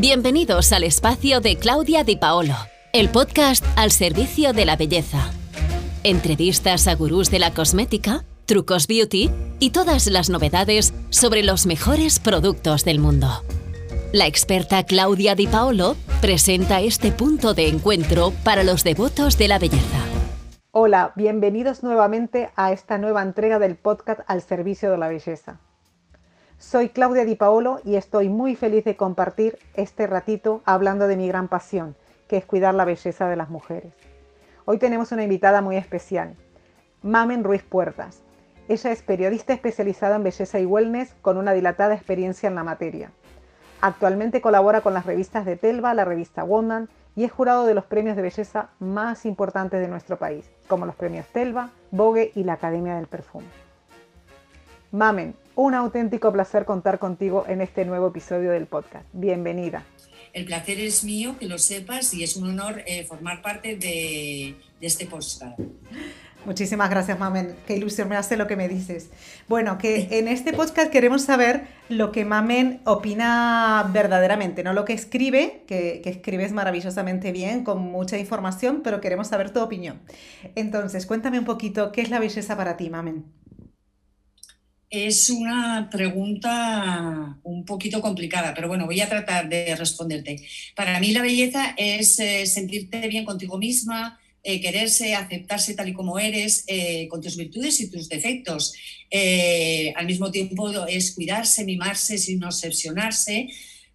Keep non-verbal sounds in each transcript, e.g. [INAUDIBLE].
Bienvenidos al espacio de Claudia Di Paolo, el podcast al servicio de la belleza. Entrevistas a gurús de la cosmética, trucos beauty y todas las novedades sobre los mejores productos del mundo. La experta Claudia Di Paolo presenta este punto de encuentro para los devotos de la belleza. Hola, bienvenidos nuevamente a esta nueva entrega del podcast al servicio de la belleza. Soy Claudia Di Paolo y estoy muy feliz de compartir este ratito hablando de mi gran pasión, que es cuidar la belleza de las mujeres. Hoy tenemos una invitada muy especial, Mamen Ruiz Puertas. Ella es periodista especializada en belleza y wellness con una dilatada experiencia en la materia. Actualmente colabora con las revistas de Telva, la revista Woman y es jurado de los premios de belleza más importantes de nuestro país, como los premios Telva, Vogue y la Academia del Perfume. Mamen, un auténtico placer contar contigo en este nuevo episodio del podcast. Bienvenida. El placer es mío, que lo sepas, y es un honor eh, formar parte de, este podcast. Muchísimas gracias, Mamen. Qué ilusión me hace lo que me dices. Bueno, que en este podcast queremos saber lo que Mamen opina verdaderamente, no lo que escribe, que, que, escribes maravillosamente bien, con mucha información, pero queremos saber tu opinión. Entonces, cuéntame un poquito, ¿qué es la belleza para ti, Mamen? Es una pregunta un poquito complicada, pero bueno, voy a tratar de responderte. Para mí la belleza es eh, sentirte bien contigo misma, eh, quererse, aceptarse tal y como eres, eh, con tus virtudes y tus defectos. al mismo tiempo es cuidarse, mimarse sin obsesionarse,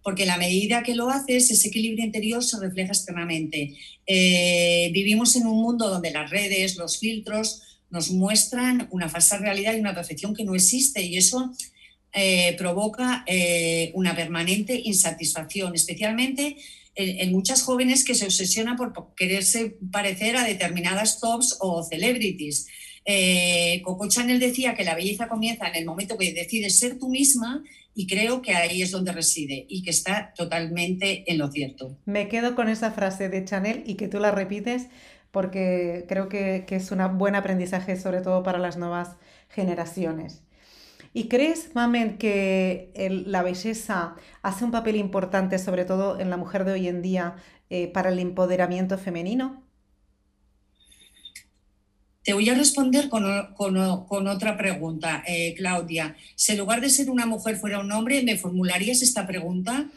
porque la medida que lo haces, ese equilibrio interior se refleja externamente. vivimos en un mundo donde las redes, los filtros, nos muestran una falsa realidad y una perfección que no existe y eso eh, provoca eh, una permanente insatisfacción, especialmente en, muchas jóvenes que se obsesionan por quererse parecer a determinadas tops o celebrities. Eh, Coco Chanel decía que la belleza comienza en el momento que decides ser tú misma y creo que ahí es donde reside y que está totalmente en lo cierto. Me quedo con esa frase de Chanel y que tú la repites porque creo que, es un buen aprendizaje, sobre todo para las nuevas generaciones. ¿Y crees, Mamen, que la belleza hace un papel importante, sobre todo en la mujer de hoy en día, eh, para el empoderamiento femenino? Te voy a responder con, otra pregunta, eh, Claudia. Si en lugar de ser una mujer fuera un hombre, ¿me formularías esta pregunta?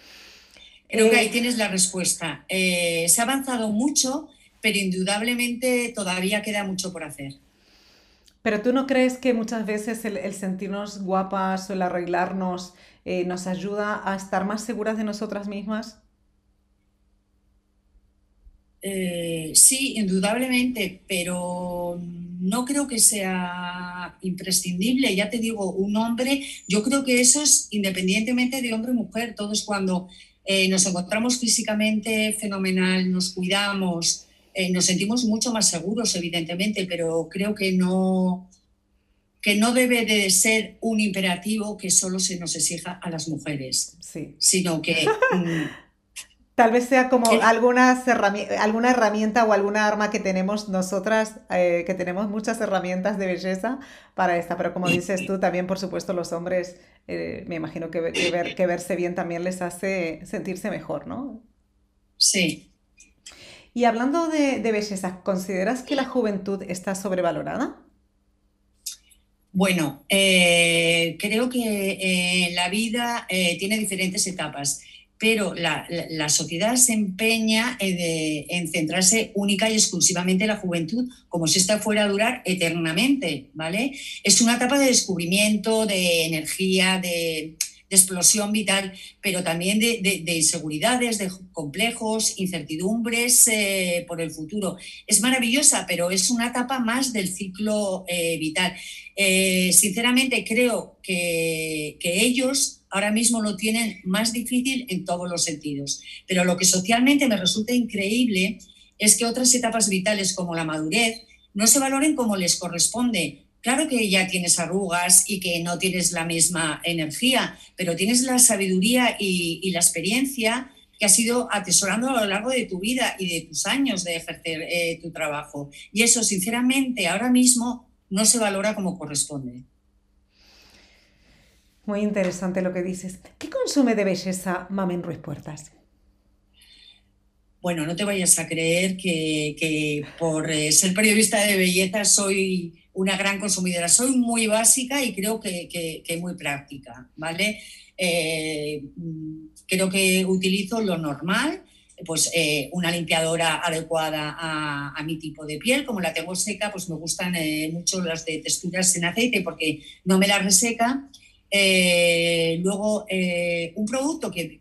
Creo que ahí eh, tienes la respuesta. se ha avanzado mucho pero indudablemente todavía queda mucho por hacer. Pero tú no crees que muchas veces el, sentirnos guapas o el arreglarnos eh, nos ayuda a estar más seguras de nosotras mismas? Eh, sí, indudablemente, pero no creo que sea imprescindible. Ya te digo, un hombre, yo creo que eso es independientemente de hombre o mujer. Todos cuando eh, nos encontramos físicamente fenomenal, nos cuidamos, eh, nos sentimos mucho más seguros, evidentemente, pero creo que no, que no debe de ser un imperativo que solo se nos exija a las mujeres, sí. sino que... [LAUGHS] Mm, Tal vez sea como alguna herramienta o alguna arma que tenemos nosotras, eh, que tenemos muchas herramientas de belleza para esta, pero como dices tú, también por supuesto los hombres, eh, me imagino que, ver, que verse bien también les hace sentirse mejor, ¿no? Sí, y hablando de, belleza, ¿consideras que la juventud está sobrevalorada? Bueno, eh, creo que eh, la vida eh, tiene diferentes etapas, pero la, sociedad se empeña en centrarse única y exclusivamente en la juventud, como si esta fuera a durar eternamente, ¿vale? Es una etapa de descubrimiento, de energía, de, explosión vital, pero también de, inseguridades, de complejos, incertidumbres eh, por el futuro. Es maravillosa, pero es una etapa más del ciclo eh, vital. Eh, sinceramente creo que, que ellos ahora mismo lo tienen más difícil en todos los sentidos, pero lo que socialmente me resulta increíble es que otras etapas vitales como la madurez no se valoren como les corresponde, Claro que ya tienes arrugas y que no tienes la misma energía, pero tienes la sabiduría y, la experiencia que has ido atesorando a lo largo de tu vida y de tus años de ejercer eh, tu trabajo. Y eso, sinceramente, ahora mismo no se valora como corresponde. Muy interesante lo que dices. ¿Qué consume de belleza Mamen Ruiz Puertas? Bueno, no te vayas a creer que, por eh, ser periodista de belleza soy una gran consumidora. Soy muy básica y creo que, muy práctica, ¿vale? Eh, creo que utilizo lo normal, pues eh, una limpiadora adecuada a, mi tipo de piel. Como la tengo seca, pues me gustan mucho las de texturas en aceite porque no me la reseca. luego, un producto que,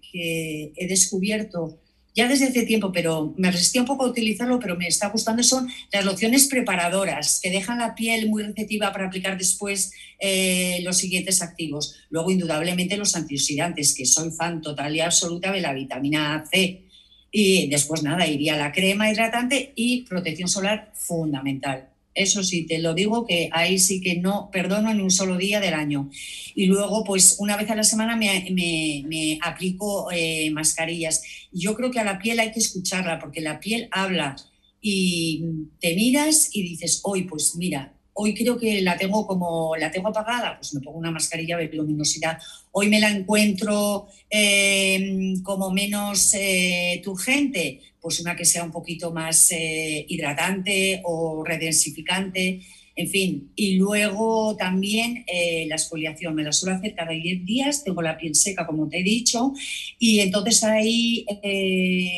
he descubierto ya desde hace tiempo, pero me resistí un poco a utilizarlo, pero me está gustando, son las lociones preparadoras, que dejan la piel muy receptiva para aplicar después eh, los siguientes activos. Luego, indudablemente, los antioxidantes, que soy fan total y absoluta de la vitamina C. Y después, nada, iría la crema hidratante y protección solar fundamental. Eso sí, te lo digo que ahí sí que no perdono ni un solo día del año. Y luego, pues una vez a la semana me, aplico eh, mascarillas. Yo creo que a la piel hay que escucharla porque la piel habla y te miras y dices, hoy pues mira, hoy creo que la tengo como la tengo apagada, pues me pongo una mascarilla de luminosidad. Hoy me la encuentro eh, como menos eh, turgente, pues una que sea un poquito más eh, hidratante o redensificante, en fin. Y luego también la exfoliación, me la suelo hacer cada 10 días, tengo la piel seca, como te he dicho, y entonces ahí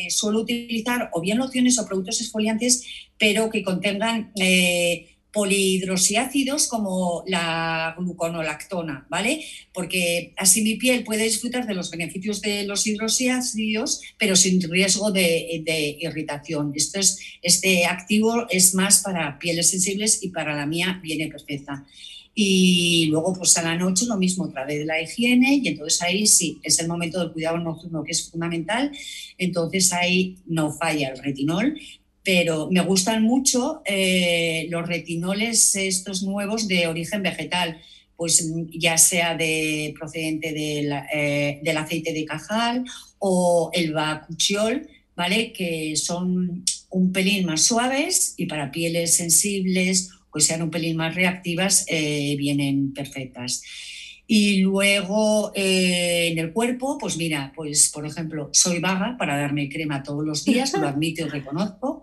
suelo utilizar o bien lociones o productos exfoliantes, pero que contengan polihidroxiácidos como la gluconolactona, ¿vale? Porque así mi piel puede disfrutar de los beneficios de los hidroxiácidos, pero sin riesgo de, irritación. Este activo es más para pieles sensibles y para la mía viene perfecta. Y luego, pues a la noche lo mismo, otra vez la higiene, y entonces ahí sí, es el momento del cuidado nocturno que es fundamental, entonces ahí no falla el retinol, pero me gustan mucho eh, los retinoles estos nuevos de origen vegetal, pues ya sea de, procedente eh, del aceite de cajal o el bacuchiol, ¿vale? Que son un pelín más suaves y para pieles sensibles o que sean un pelín más reactivas eh, vienen perfectas. Y luego en el cuerpo, pues mira, pues por ejemplo, soy vaga para darme crema todos los días, lo [LAUGHS] admito y reconozco,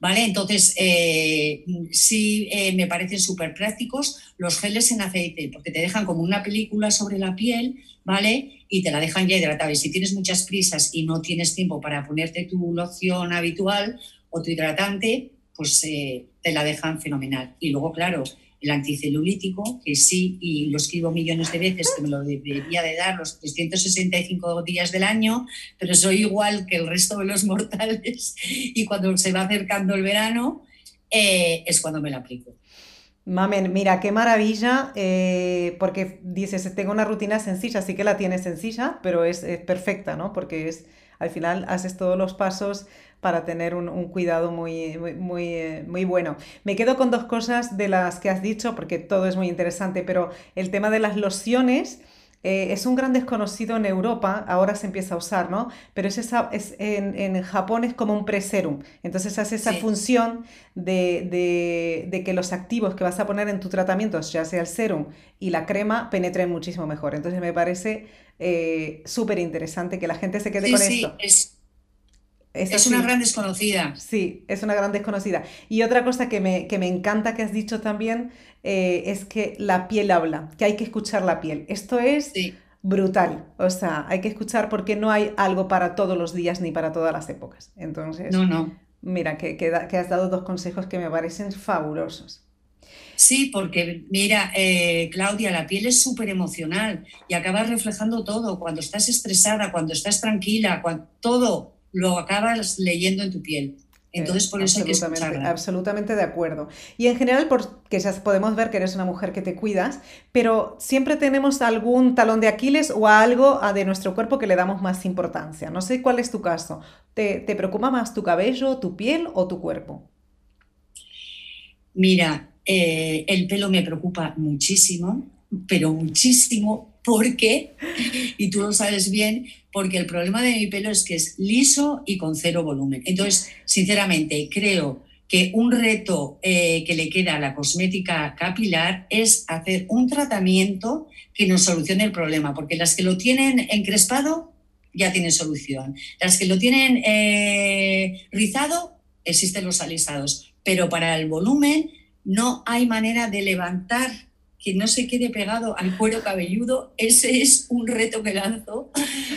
¿vale? Entonces, eh, sí eh, me parecen súper prácticos los geles en aceite, porque te dejan como una película sobre la piel, ¿vale? Y te la dejan ya hidratada. Y si tienes muchas prisas y no tienes tiempo para ponerte tu loción habitual o tu hidratante, pues eh, te la dejan fenomenal. Y luego, claro, el anticelulítico, que sí, y lo escribo millones de veces, que me lo debería de dar los 365 días del año, pero soy igual que el resto de los mortales [LAUGHS] y cuando se va acercando el verano eh, es cuando me lo aplico. Mamen, mira, qué maravilla, eh, porque dices, tengo una rutina sencilla, sí que la tienes sencilla, pero es, es perfecta, ¿no? Porque es, al final haces todos los pasos para tener un, cuidado muy, muy, eh, muy, bueno. Me quedo con dos cosas de las que has dicho, porque todo es muy interesante, pero el tema de las lociones... Eh, es un gran desconocido en Europa, ahora se empieza a usar, ¿no? Pero es esa, es, en, Japón es como un preserum. Entonces hace esa función de, de, que los activos que vas a poner en tu tratamiento, ya sea el serum y la crema, penetren muchísimo mejor. Entonces me parece eh, súper interesante que la gente se quede con esto. Es, una gran desconocida. Sí, es una gran desconocida. Y otra cosa que me, que me encanta que has dicho también eh, es que la piel habla, que hay que escuchar la piel. Esto es brutal. O sea, hay que escuchar porque no hay algo para todos los días ni para todas las épocas. Entonces, no, no. mira, que, que, has dado dos consejos que me parecen fabulosos. Sí, porque mira, eh, Claudia, la piel es súper emocional y acabas reflejando todo. Cuando estás estresada, cuando estás tranquila, cuando, todo lo acabas leyendo en tu piel. Entonces, por eso hay que escucharla. Absolutamente de acuerdo. Y en general, porque ya podemos ver que eres una mujer que te cuidas, pero siempre tenemos algún talón de Aquiles o algo de nuestro cuerpo que le damos más importancia. No sé cuál es tu caso. ¿Te, te preocupa más tu cabello, tu piel o tu cuerpo? Mira, eh, el pelo me preocupa muchísimo, pero muchísimo, porque, y tú lo sabes bien, porque el problema de mi pelo es que es liso y con cero volumen. Entonces, sinceramente, creo que un reto eh, que le queda a la cosmética capilar es hacer un tratamiento que nos solucione el problema, porque las que lo tienen encrespado ya tienen solución. Las que lo tienen eh, rizado, existen los alisados, pero para el volumen no hay manera de levantar que no se quede pegado al cuero cabelludo. Ese es un reto que lanzo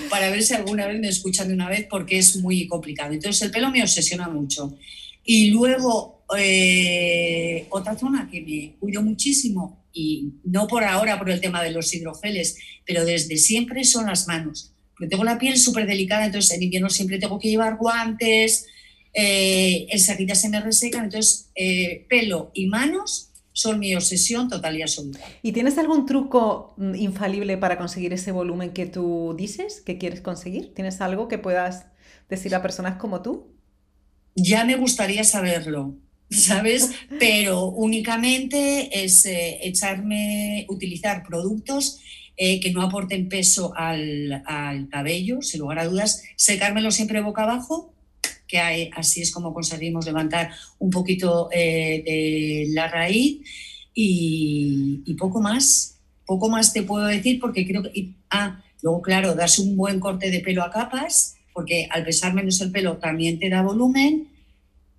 para ver si alguna vez me escuchan de una vez porque es muy complicado. Entonces el pelo me obsesiona mucho. Y luego eh, otra zona que me cuido muchísimo y no por ahora por el tema de los hidrogeles, pero desde siempre son las manos. Porque tengo la piel súper delicada, entonces en invierno siempre tengo que llevar guantes, eh, enseguida se me resecan, entonces eh, pelo y manos son mi obsesión total y absoluta. ¿Y tienes algún truco mm, infalible para conseguir ese volumen que tú dices que quieres conseguir? ¿Tienes algo que puedas decir a personas como tú? Ya me gustaría saberlo, [LAUGHS] ¿sabes? Pero únicamente es eh, echarme, utilizar productos eh, que no aporten peso al, al, cabello, sin lugar a dudas, secármelo siempre boca abajo que así es como conseguimos levantar un poquito eh, de la raíz. Y, poco más, poco más te puedo decir porque creo que, ah, luego claro, das un buen corte de pelo a capas, porque al pesar menos el pelo también te da volumen,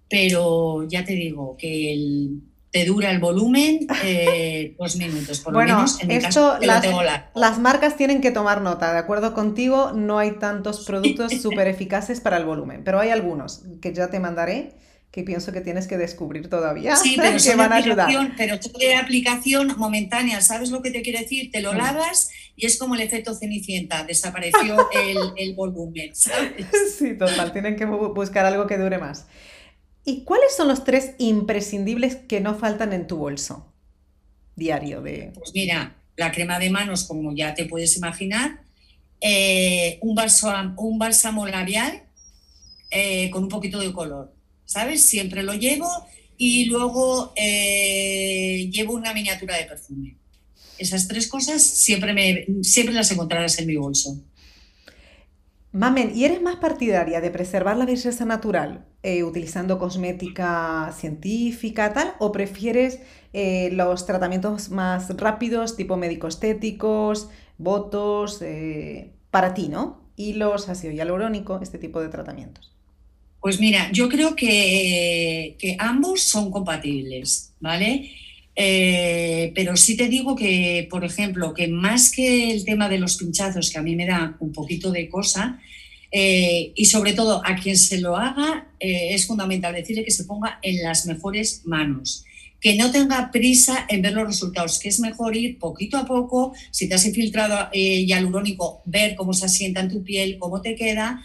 pero ya te digo que el, te dura el volumen [LAUGHS] eh, dos minutos, por lo menos en esto, las, las, marcas tienen que tomar nota, de acuerdo contigo, no hay tantos productos [LAUGHS] súper eficaces para el volumen, pero hay algunos que ya te mandaré que pienso que tienes que descubrir todavía sí, [LAUGHS] pero que van a ayudar. Pero de aplicación momentánea, ¿sabes lo que te quiero decir? Te lo lavas y es como el efecto cenicienta, desapareció el, el volumen, ¿sabes? Sí, total, tienen que buscar algo que dure más. ¿Y cuáles son los tres imprescindibles que no faltan en tu bolso diario? De... Pues mira, la crema de manos, como ya te puedes imaginar, eh, un, bálsamo, un bálsamo labial eh, con un poquito de color, ¿sabes? Siempre lo llevo y luego eh, llevo una miniatura de perfume. Esas tres cosas siempre, me, siempre las encontrarás en mi bolso. Mamen, ¿y eres más partidaria de preservar la belleza natural eh, utilizando cosmética científica tal o prefieres eh, los tratamientos más rápidos tipo médico-estéticos, votos, eh, para ti, ¿no? Hilos, ácido hialurónico, este tipo de tratamientos. Pues mira, yo creo que, que ambos son compatibles, ¿vale? pero sí te digo que, por ejemplo, que más que el tema de los pinchazos, que a mí me da un poquito de cosa, eh, y sobre todo a quien se lo haga, eh, es fundamental decirle que se ponga en las mejores manos, que no tenga prisa en ver los resultados, que es mejor ir poquito a poco, si te has infiltrado eh, hialurónico, ver cómo se asienta en tu piel, cómo te queda,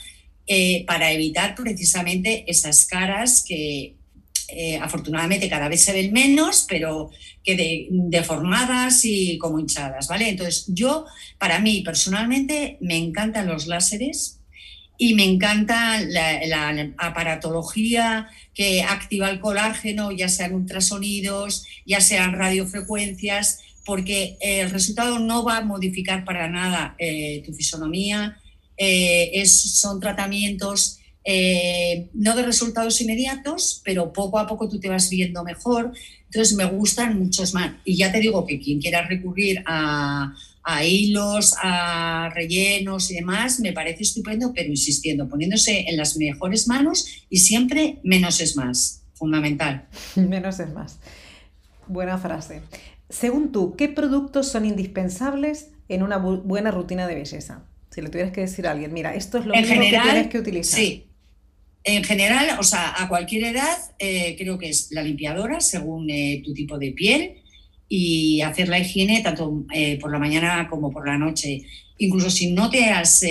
para evitar precisamente esas caras que afortunadamente cada vez se ven menos, pero que deformadas y como hinchadas, ¿vale? Entonces yo, para mí personalmente, me encantan los láseres, y me encanta la, aparatología que activa el colágeno, ya sean ultrasonidos, ya sean radiofrecuencias, porque el resultado no va a modificar para nada eh, tu fisonomía. Eh, es, son tratamientos eh, no de resultados inmediatos, pero poco a poco tú te vas viendo mejor. Entonces me gustan muchos más. Y ya te digo que quien quiera recurrir a, a hilos, a rellenos y demás, me parece estupendo, pero insistiendo, poniéndose en las mejores manos y siempre menos es más, fundamental. [LAUGHS] menos es más. Buena frase. Según tú, ¿qué productos son indispensables en una buena rutina de belleza? Si le tuvieras que decir a alguien, mira, esto es lo que tienes que utilizar. Sí. En general, o sea, a cualquier edad, eh, creo que es la limpiadora, según eh, tu tipo de piel, y hacer la higiene tanto eh, por la mañana como por la noche. Incluso si no te has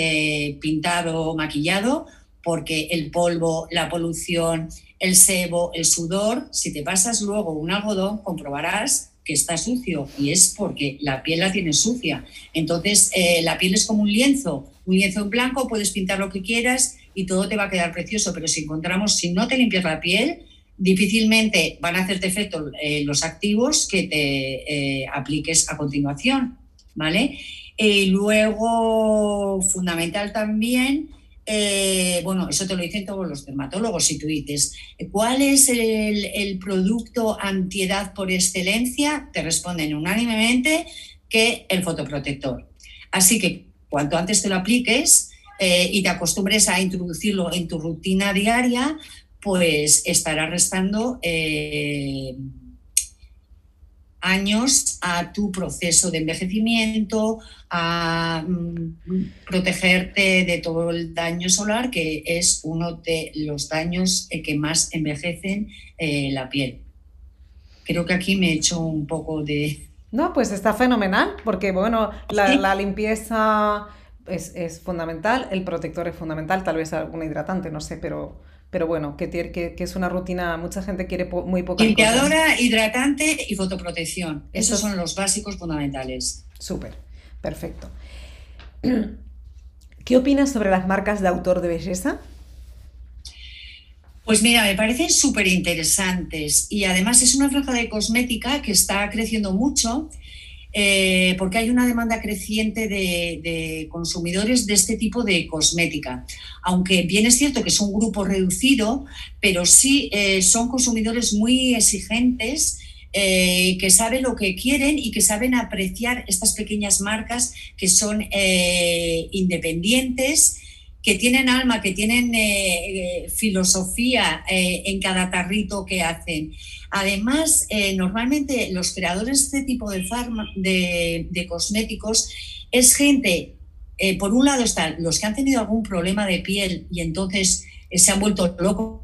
pintado o maquillado, porque el polvo, la polución, el sebo, el sudor, si te pasas luego un algodón, comprobarás que está sucio y es porque la piel la tienes sucia. Entonces, la piel es como un lienzo, un lienzo en blanco, puedes pintar lo que quieras y todo te va a quedar precioso, pero si encontramos, si no te limpias la piel, difícilmente van a hacerte efecto eh, los activos que te eh, apliques a continuación, ¿vale? Y luego, fundamental también, eh, bueno, eso te lo dicen todos los dermatólogos, si tú dices, ¿cuál es el, el producto antiedad por excelencia? Te responden unánimemente que el fotoprotector. Así que cuanto antes te lo apliques, eh, y te acostumbres a introducirlo en tu rutina diaria, pues estará restando eh, años a tu proceso de envejecimiento, a mm, protegerte de todo el daño solar, que es uno de los daños eh, que más envejecen eh, la piel. Creo que aquí me he hecho un poco de... No, pues está fenomenal, porque bueno, la, limpieza es, es, fundamental, el protector es fundamental, tal vez algún hidratante, no sé, pero pero bueno, que, que, que, es una rutina, mucha gente quiere muy poca. Limpiadora, hidratante y fotoprotección. Esos son los básicos fundamentales. Súper, perfecto. [CLEARS THROAT] ¿Qué opinas sobre las marcas de autor de belleza? Pues mira, me parecen súper interesantes y además es una franja de cosmética que está creciendo mucho eh, porque hay una demanda creciente de, consumidores de este tipo de cosmética. Aunque bien es cierto que es un grupo reducido, pero sí eh, son consumidores muy exigentes. Eh, que saben lo que quieren y que saben apreciar estas pequeñas marcas que son independientes, que tienen alma, que tienen filosofía en cada tarrito que hacen. Además, eh, normalmente los creadores de este tipo de, de, cosméticos es gente, eh, por un lado están los que han tenido algún problema de piel y entonces eh, se han vuelto locos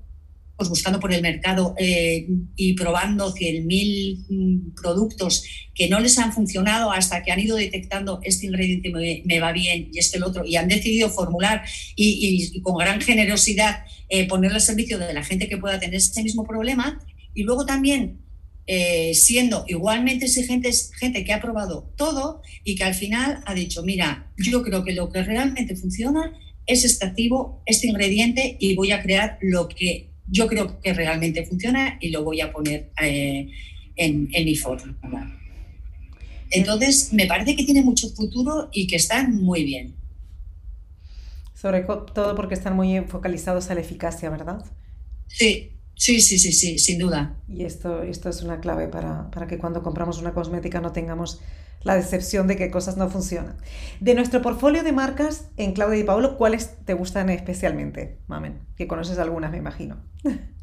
buscando por el mercado y probando 100.000 mm, productos que no les han funcionado hasta que han ido detectando este ingrediente me, va bien y este el otro y han decidido formular y, con gran generosidad ponerlo al servicio de la gente que pueda tener ese mismo problema y luego también eh, siendo igualmente exigentes, gente que ha probado todo y que al final ha dicho, mira, yo creo que lo que realmente funciona es este activo, este ingrediente y voy a crear lo que yo creo que realmente funciona y lo voy a poner eh, en, en mi fórmula. Entonces, me parece que tiene mucho futuro y que están muy bien. Sobre todo porque están muy focalizados a la eficacia, ¿verdad? Sí, Sí, sí, sí, sí, sin duda. Y esto, esto es una clave para, que cuando compramos una cosmética no tengamos la decepción de que cosas no funcionan. De nuestro portfolio de marcas en Claudia y Paolo, ¿cuáles te gustan especialmente, Mamen? Que conoces algunas, me imagino. [LAUGHS]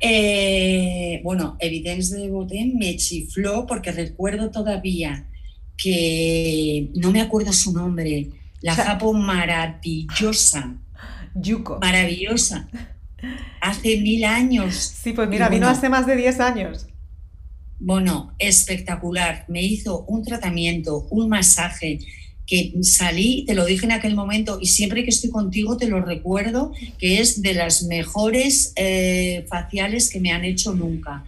Eh, bueno, Evidence de Botem me chifló porque recuerdo todavía que no me acuerdo su nombre, la Japo maravillosa. Yuko. Maravillosa. Hace mil años. Sí, pues mira, vino hace más de 10 años. Bueno, espectacular. Me hizo un tratamiento, un masaje, que salí, te lo dije en aquel momento y siempre que estoy contigo te lo recuerdo, que es de las mejores eh, faciales que me han hecho nunca.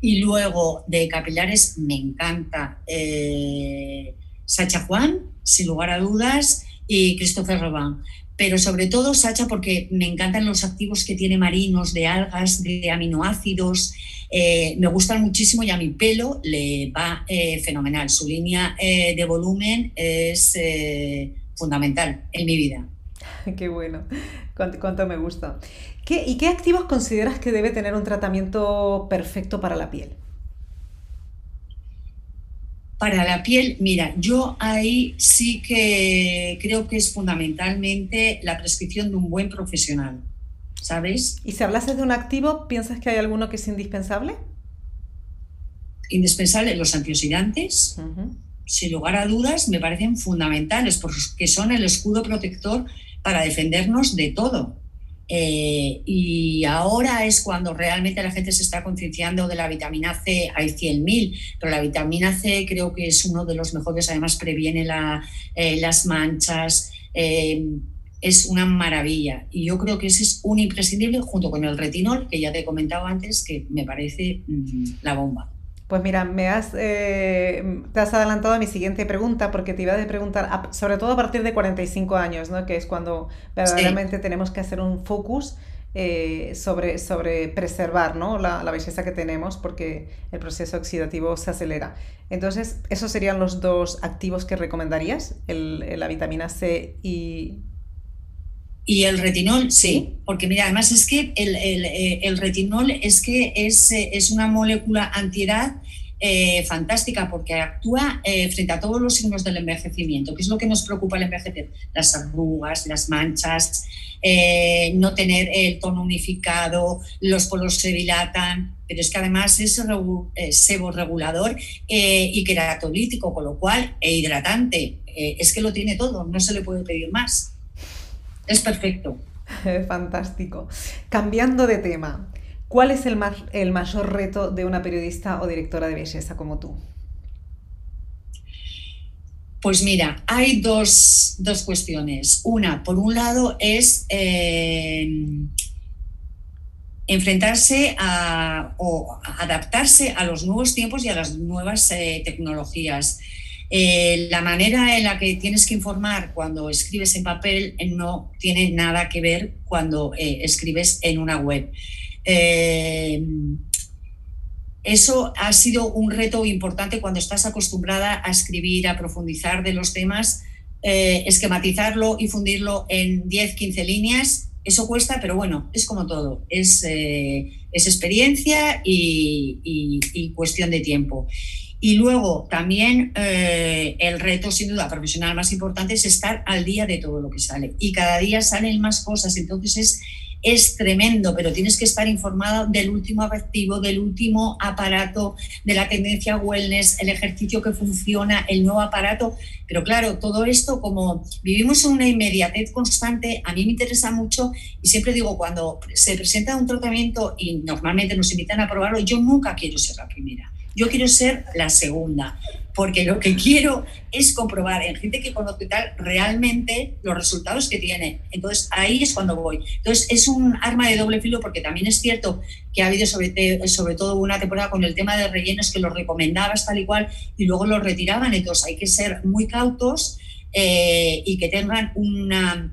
Y luego de capilares me encanta eh, Sacha Juan, sin lugar a dudas, y Christopher Robin pero sobre todo, Sacha, porque me encantan los activos que tiene marinos, de algas, de aminoácidos, eh, me gustan muchísimo y a mi pelo le va eh, fenomenal. Su línea eh, de volumen es fundamental en mi vida. [LAUGHS] Qué bueno, cuánto, me gusta. ¿Y qué activos consideras que debe tener un tratamiento perfecto para la piel? Para la piel, mira, yo ahí sí que creo que es fundamentalmente la prescripción de un buen profesional, ¿sabes? Y si hablases de un activo, ¿piensas que hay alguno que es indispensable? Indispensable, los antioxidantes, sin lugar a dudas, me parecen fundamentales porque son el escudo protector para defendernos de todo. Eh, y ahora es cuando realmente la gente se está concienciando de la vitamina C. Hay 100.000, pero la vitamina C creo que es uno de los mejores, además previene eh, las manchas. Eh, es una maravilla. Y yo creo que ese es un imprescindible junto con el retinol, que ya te he comentado antes, que me parece mm, la bomba. Pues mira, me has, eh, te has adelantado a mi siguiente pregunta porque te iba a preguntar, sobre todo a partir de 45 años, ¿no? que es cuando verdaderamente tenemos que hacer un focus eh, sobre, sobre preservar ¿no? la, belleza que tenemos porque el proceso oxidativo se acelera. Entonces, ¿esos serían los dos activos que recomendarías? El, la vitamina C y, y el retinol, sí, porque mira, además es que el, el, eh, retinol es que es, eh, es una molécula antiedad eh, fantástica porque actúa eh, frente a todos los signos del envejecimiento, que es lo que nos preocupa al envejecer, las arrugas, las manchas, eh, no tener el tono unificado, los polos se dilatan, pero es que además es seborregulador y queratolítico, con lo cual, e hidratante, es que lo tiene todo, no se le puede pedir más. Es perfecto. [LAUGHS] Fantástico. Cambiando de tema, ¿cuál es el, el mayor reto de una periodista o directora de belleza como tú? Pues mira, hay dos, cuestiones. Una, por un lado, es eh, enfrentarse a, o adaptarse a los nuevos tiempos y a las nuevas eh, tecnologías. Eh, la manera en la que tienes que informar cuando escribes en papel eh, no tiene nada que ver cuando eh, escribes en una web. eso ha sido un reto importante cuando estás acostumbrada a escribir, a profundizar de los temas, esquematizarlo y fundirlo en 10, 15 líneas. Eso cuesta, pero bueno, es como todo, es, experiencia y cuestión de tiempo. Y luego también eh, el reto, sin duda, profesional más importante es estar al día de todo lo que sale. Y cada día salen más cosas, entonces es, es tremendo, pero tienes que estar informado del último activo, del último aparato, de la tendencia wellness, el ejercicio que funciona, el nuevo aparato. Pero claro, todo esto, como vivimos en una inmediatez constante, a mí me interesa mucho y siempre digo, cuando se presenta un tratamiento y normalmente nos invitan a probarlo, yo nunca quiero ser la primera yo quiero ser la segunda, porque lo que quiero es comprobar en gente que conozco y tal realmente los resultados que tiene. Entonces ahí es cuando voy. Entonces es un arma de doble filo porque también es cierto que ha habido sobre, sobre todo una temporada con el tema de rellenos que los recomendabas tal y cual y luego los retiraban. Entonces hay que ser muy cautos eh, y que tengan una,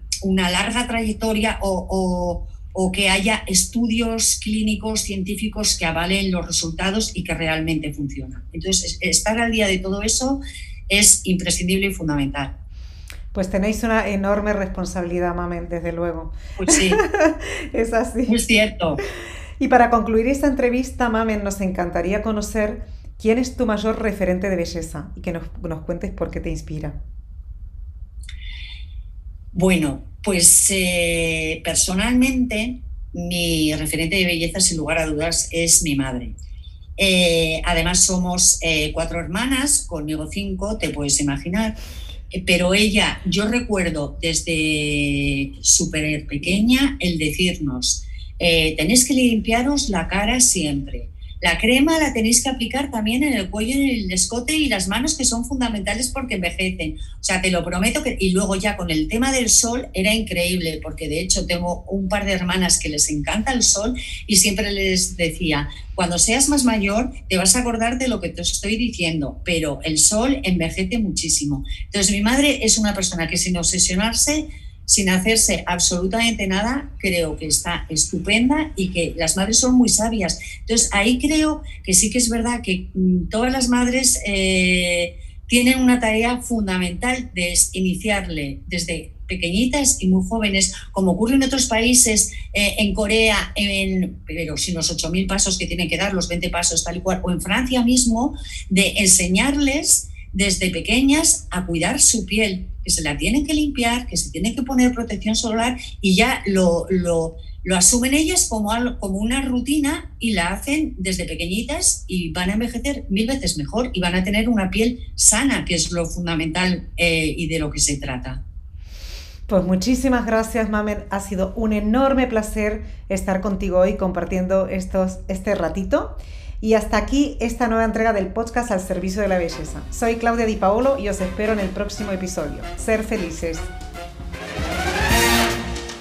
larga trayectoria o o que haya estudios clínicos, científicos que avalen los resultados y que realmente funcionan. Entonces, estar al día de todo eso es imprescindible y fundamental. Pues tenéis una enorme responsabilidad, Mamen, desde luego. Pues sí. [LAUGHS] es así. Es cierto. Y para concluir esta entrevista, Mamen, nos encantaría conocer quién es tu mayor referente de belleza y que nos, nos cuentes por qué te inspira. Bueno, pues eh, personalmente mi referente de belleza, sin lugar a dudas, es mi madre. Eh, además somos eh, cuatro hermanas, conmigo cinco, te puedes imaginar. pero ella, yo recuerdo desde súper pequeña el decirnos, tenéis que limpiaros la cara siempre, la crema la tenéis que aplicar también en el cuello, en el escote y las manos que son fundamentales porque envejecen. O sea, te lo prometo que... Y luego ya con el tema del sol era increíble porque de hecho tengo un par de hermanas que les encanta el sol y siempre les decía, cuando seas más mayor te vas a acordar de lo que te estoy diciendo, pero el sol envejece muchísimo. Entonces mi madre es una persona que sin obsesionarse sin hacerse absolutamente nada, creo que está estupenda y que las madres son muy sabias. Entonces, ahí creo que sí que es verdad que mm, todas las madres eh, tienen una tarea fundamental de iniciarle desde pequeñitas y muy jóvenes, como ocurre en otros países, eh, en Corea, en, pero sin los 8.000 pasos que tienen que dar, los 20 pasos tal y cual, o en Francia mismo, de enseñarles desde pequeñas a cuidar su piel, que se la tienen que limpiar, que se tiene que poner protección solar y ya lo, lo, asumen ellas como, como una rutina y la hacen desde pequeñitas y van a envejecer mil veces mejor y van a tener una piel sana, que es lo fundamental eh, y de lo que se trata. Pues muchísimas gracias, Mamen. Ha sido un enorme placer estar contigo hoy compartiendo estos, este ratito. Y hasta aquí esta nueva entrega del podcast al servicio de la belleza. Soy Claudia Di Paolo y os espero en el próximo episodio. Ser felices.